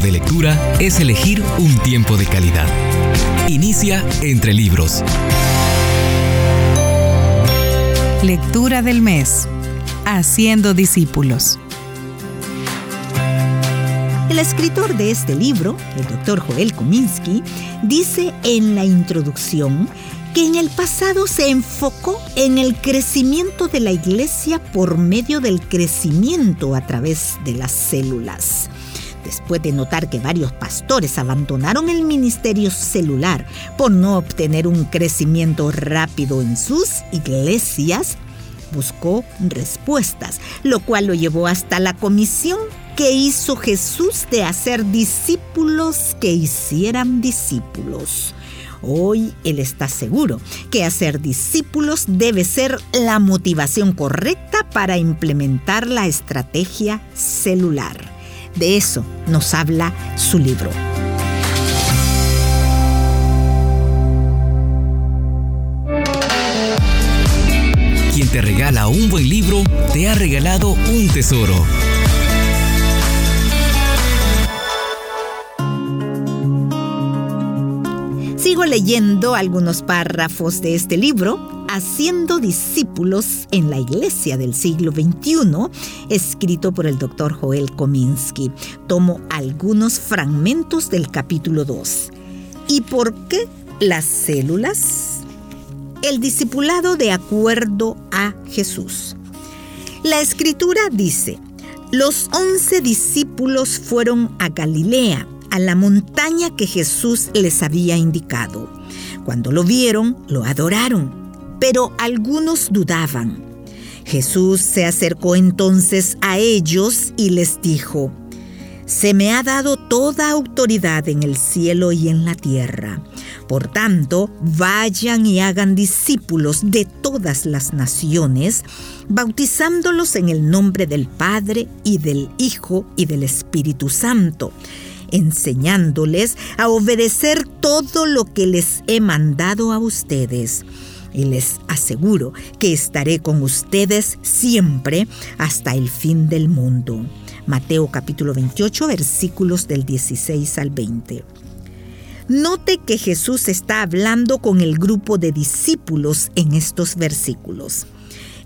de lectura es elegir un tiempo de calidad. Inicia entre libros. Lectura del mes. Haciendo discípulos. El escritor de este libro, el doctor Joel Kominsky, dice en la introducción que en el pasado se enfocó en el crecimiento de la iglesia por medio del crecimiento a través de las células. Después de notar que varios pastores abandonaron el ministerio celular por no obtener un crecimiento rápido en sus iglesias, buscó respuestas, lo cual lo llevó hasta la comisión que hizo Jesús de hacer discípulos que hicieran discípulos. Hoy Él está seguro que hacer discípulos debe ser la motivación correcta para implementar la estrategia celular. De eso nos habla su libro. Quien te regala un buen libro, te ha regalado un tesoro. Sigo leyendo algunos párrafos de este libro, Haciendo discípulos en la iglesia del siglo XXI, escrito por el doctor Joel Kominsky. Tomo algunos fragmentos del capítulo 2. ¿Y por qué las células? El discipulado de acuerdo a Jesús. La escritura dice, los once discípulos fueron a Galilea a la montaña que Jesús les había indicado. Cuando lo vieron, lo adoraron, pero algunos dudaban. Jesús se acercó entonces a ellos y les dijo, Se me ha dado toda autoridad en el cielo y en la tierra. Por tanto, vayan y hagan discípulos de todas las naciones, bautizándolos en el nombre del Padre y del Hijo y del Espíritu Santo enseñándoles a obedecer todo lo que les he mandado a ustedes. Y les aseguro que estaré con ustedes siempre hasta el fin del mundo. Mateo capítulo 28 versículos del 16 al 20. Note que Jesús está hablando con el grupo de discípulos en estos versículos.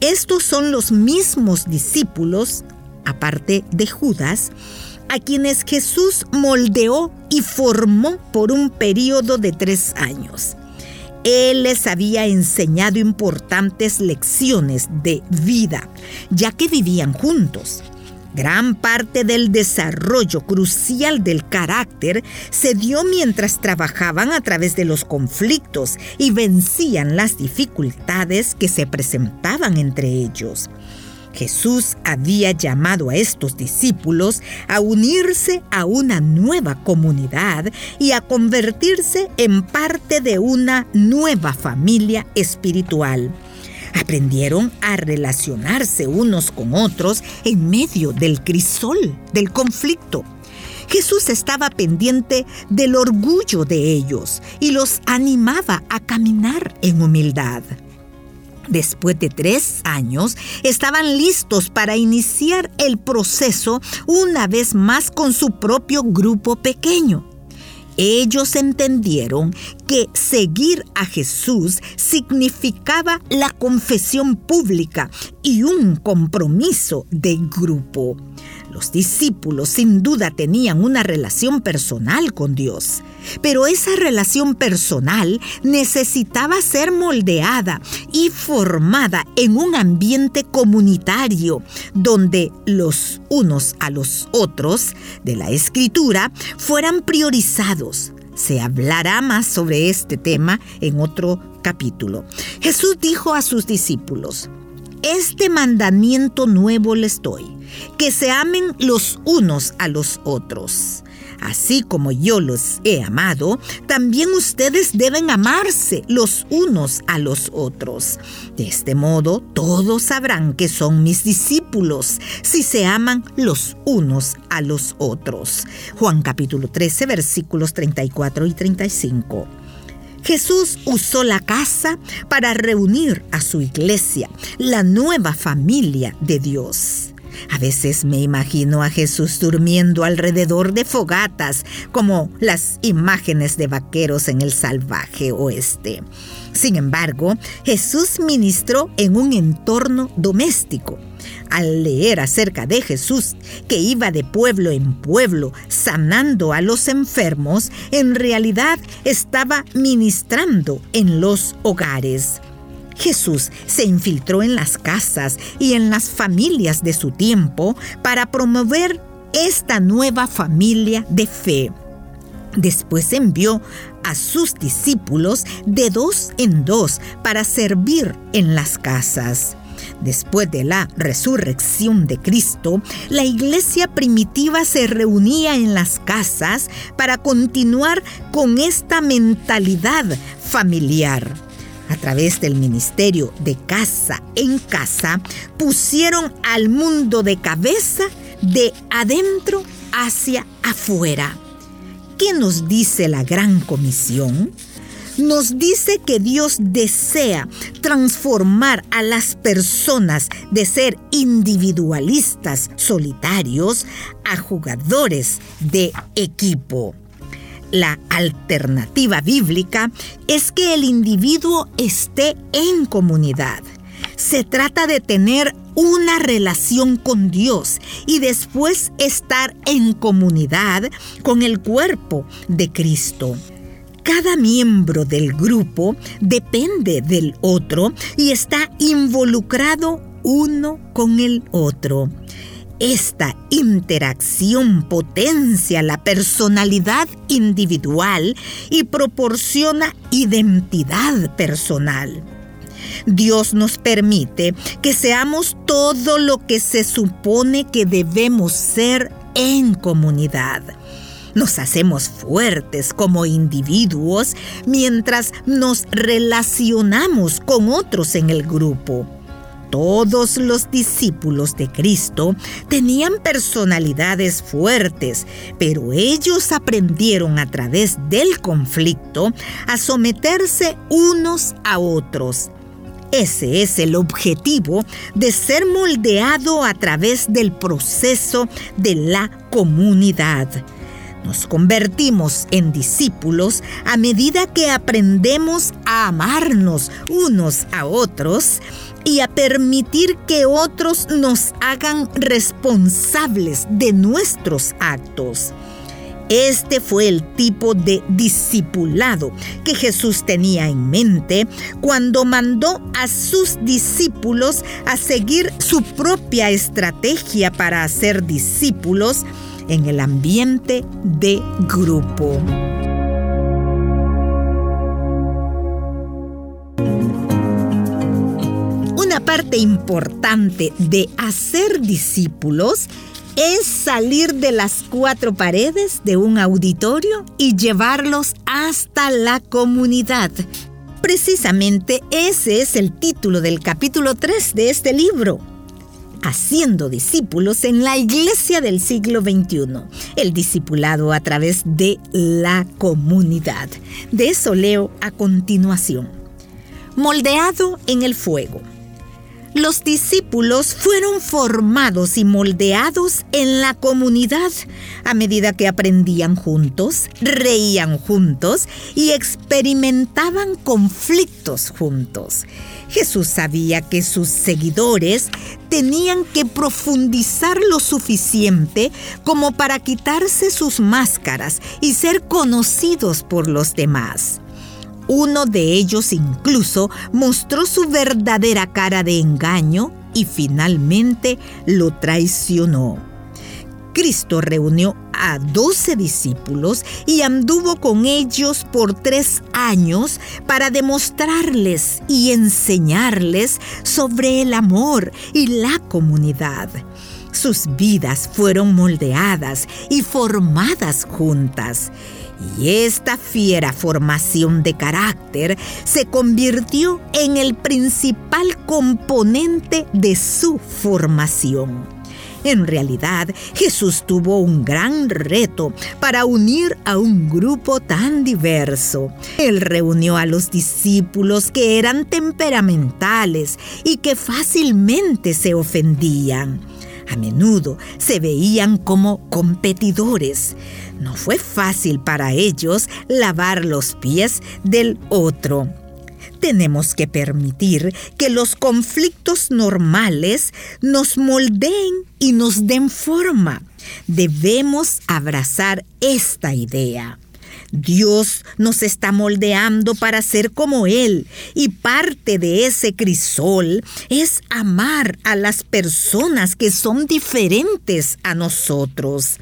Estos son los mismos discípulos, aparte de Judas, a quienes Jesús moldeó y formó por un periodo de tres años. Él les había enseñado importantes lecciones de vida, ya que vivían juntos. Gran parte del desarrollo crucial del carácter se dio mientras trabajaban a través de los conflictos y vencían las dificultades que se presentaban entre ellos. Jesús había llamado a estos discípulos a unirse a una nueva comunidad y a convertirse en parte de una nueva familia espiritual. Aprendieron a relacionarse unos con otros en medio del crisol, del conflicto. Jesús estaba pendiente del orgullo de ellos y los animaba a caminar en humildad. Después de tres años, estaban listos para iniciar el proceso una vez más con su propio grupo pequeño. Ellos entendieron que seguir a Jesús significaba la confesión pública y un compromiso de grupo. Los discípulos sin duda tenían una relación personal con Dios, pero esa relación personal necesitaba ser moldeada y formada en un ambiente comunitario donde los unos a los otros de la escritura fueran priorizados. Se hablará más sobre este tema en otro capítulo. Jesús dijo a sus discípulos, este mandamiento nuevo les doy que se amen los unos a los otros. Así como yo los he amado, también ustedes deben amarse los unos a los otros. De este modo, todos sabrán que son mis discípulos si se aman los unos a los otros. Juan capítulo 13 versículos 34 y 35. Jesús usó la casa para reunir a su iglesia, la nueva familia de Dios. A veces me imagino a Jesús durmiendo alrededor de fogatas, como las imágenes de vaqueros en el salvaje oeste. Sin embargo, Jesús ministró en un entorno doméstico. Al leer acerca de Jesús, que iba de pueblo en pueblo sanando a los enfermos, en realidad estaba ministrando en los hogares. Jesús se infiltró en las casas y en las familias de su tiempo para promover esta nueva familia de fe. Después envió a sus discípulos de dos en dos para servir en las casas. Después de la resurrección de Cristo, la iglesia primitiva se reunía en las casas para continuar con esta mentalidad familiar a través del ministerio de casa en casa, pusieron al mundo de cabeza de adentro hacia afuera. ¿Qué nos dice la gran comisión? Nos dice que Dios desea transformar a las personas de ser individualistas solitarios a jugadores de equipo. La alternativa bíblica es que el individuo esté en comunidad. Se trata de tener una relación con Dios y después estar en comunidad con el cuerpo de Cristo. Cada miembro del grupo depende del otro y está involucrado uno con el otro. Esta interacción potencia la personalidad individual y proporciona identidad personal. Dios nos permite que seamos todo lo que se supone que debemos ser en comunidad. Nos hacemos fuertes como individuos mientras nos relacionamos con otros en el grupo. Todos los discípulos de Cristo tenían personalidades fuertes, pero ellos aprendieron a través del conflicto a someterse unos a otros. Ese es el objetivo de ser moldeado a través del proceso de la comunidad. Nos convertimos en discípulos a medida que aprendemos a amarnos unos a otros y a permitir que otros nos hagan responsables de nuestros actos. Este fue el tipo de discipulado que Jesús tenía en mente cuando mandó a sus discípulos a seguir su propia estrategia para hacer discípulos en el ambiente de grupo. Parte importante de hacer discípulos es salir de las cuatro paredes de un auditorio y llevarlos hasta la comunidad. Precisamente ese es el título del capítulo 3 de este libro. Haciendo discípulos en la iglesia del siglo XXI. El discipulado a través de la comunidad. De eso leo a continuación. Moldeado en el fuego los discípulos fueron formados y moldeados en la comunidad a medida que aprendían juntos, reían juntos y experimentaban conflictos juntos. Jesús sabía que sus seguidores tenían que profundizar lo suficiente como para quitarse sus máscaras y ser conocidos por los demás. Uno de ellos incluso mostró su verdadera cara de engaño y finalmente lo traicionó. Cristo reunió a doce discípulos y anduvo con ellos por tres años para demostrarles y enseñarles sobre el amor y la comunidad. Sus vidas fueron moldeadas y formadas juntas y esta fiera formación de carácter se convirtió en el principal componente de su formación. En realidad, Jesús tuvo un gran reto para unir a un grupo tan diverso. Él reunió a los discípulos que eran temperamentales y que fácilmente se ofendían A menudo se veían como competidores. No fue fácil para ellos lavar los pies del otro. Tenemos que permitir que los conflictos normales nos moldeen y nos den forma. Debemos abrazar esta idea. Dios nos está moldeando para ser como Él y parte de ese crisol es amar a las personas que son diferentes a nosotros.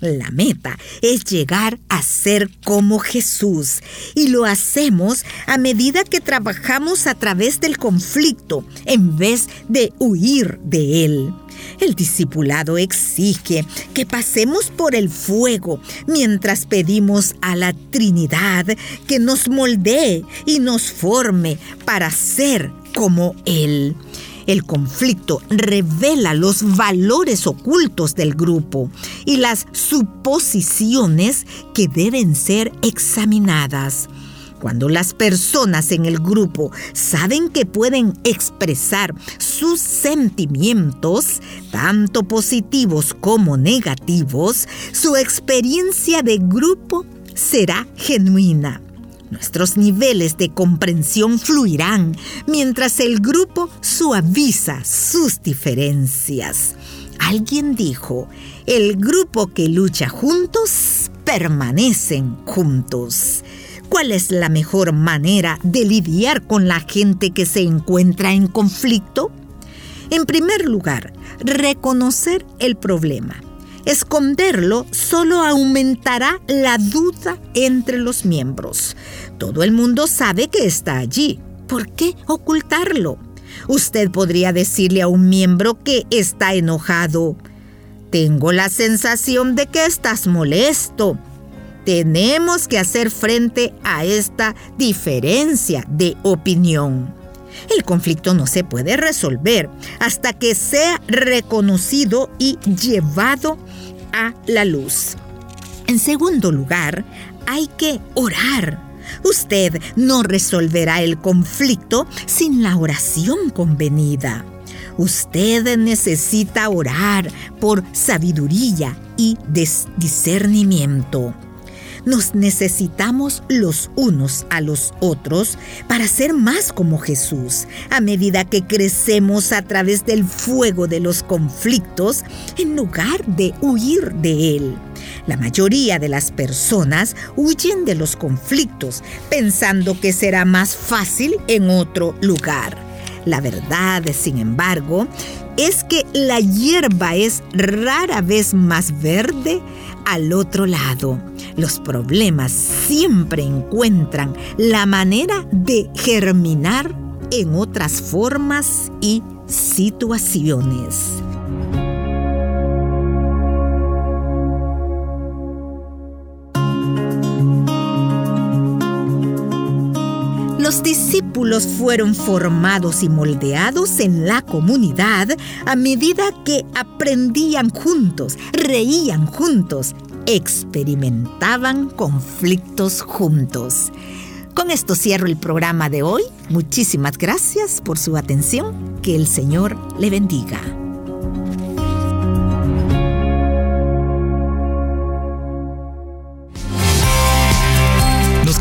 La meta es llegar a ser como Jesús y lo hacemos a medida que trabajamos a través del conflicto en vez de huir de él. El discipulado exige que pasemos por el fuego mientras pedimos a la Trinidad que nos moldee y nos forme para ser como Él. El conflicto revela los valores ocultos del grupo y las suposiciones que deben ser examinadas. Cuando las personas en el grupo saben que pueden expresar sus sentimientos, tanto positivos como negativos, su experiencia de grupo será genuina. Nuestros niveles de comprensión fluirán mientras el grupo suaviza sus diferencias. Alguien dijo, el grupo que lucha juntos permanecen juntos. ¿Cuál es la mejor manera de lidiar con la gente que se encuentra en conflicto? En primer lugar, reconocer el problema Esconderlo solo aumentará la duda entre los miembros. Todo el mundo sabe que está allí. ¿Por qué ocultarlo? Usted podría decirle a un miembro que está enojado. Tengo la sensación de que estás molesto. Tenemos que hacer frente a esta diferencia de opinión. El conflicto no se puede resolver hasta que sea reconocido y llevado a la luz. En segundo lugar, hay que orar. Usted no resolverá el conflicto sin la oración convenida. Usted necesita orar por sabiduría y discernimiento. Nos necesitamos los unos a los otros para ser más como Jesús. A medida que crecemos a través del fuego de los conflictos, en lugar de huir de él. La mayoría de las personas huyen de los conflictos pensando que será más fácil en otro lugar. La verdad, sin embargo, es que la hierba es rara vez más verde al otro lado. Los problemas siempre encuentran la manera de germinar en otras formas y situaciones. Los discípulos fueron formados y moldeados en la comunidad a medida que aprendían juntos, reían juntos, experimentaban conflictos juntos. Con esto cierro el programa de hoy. Muchísimas gracias por su atención. Que el Señor le bendiga.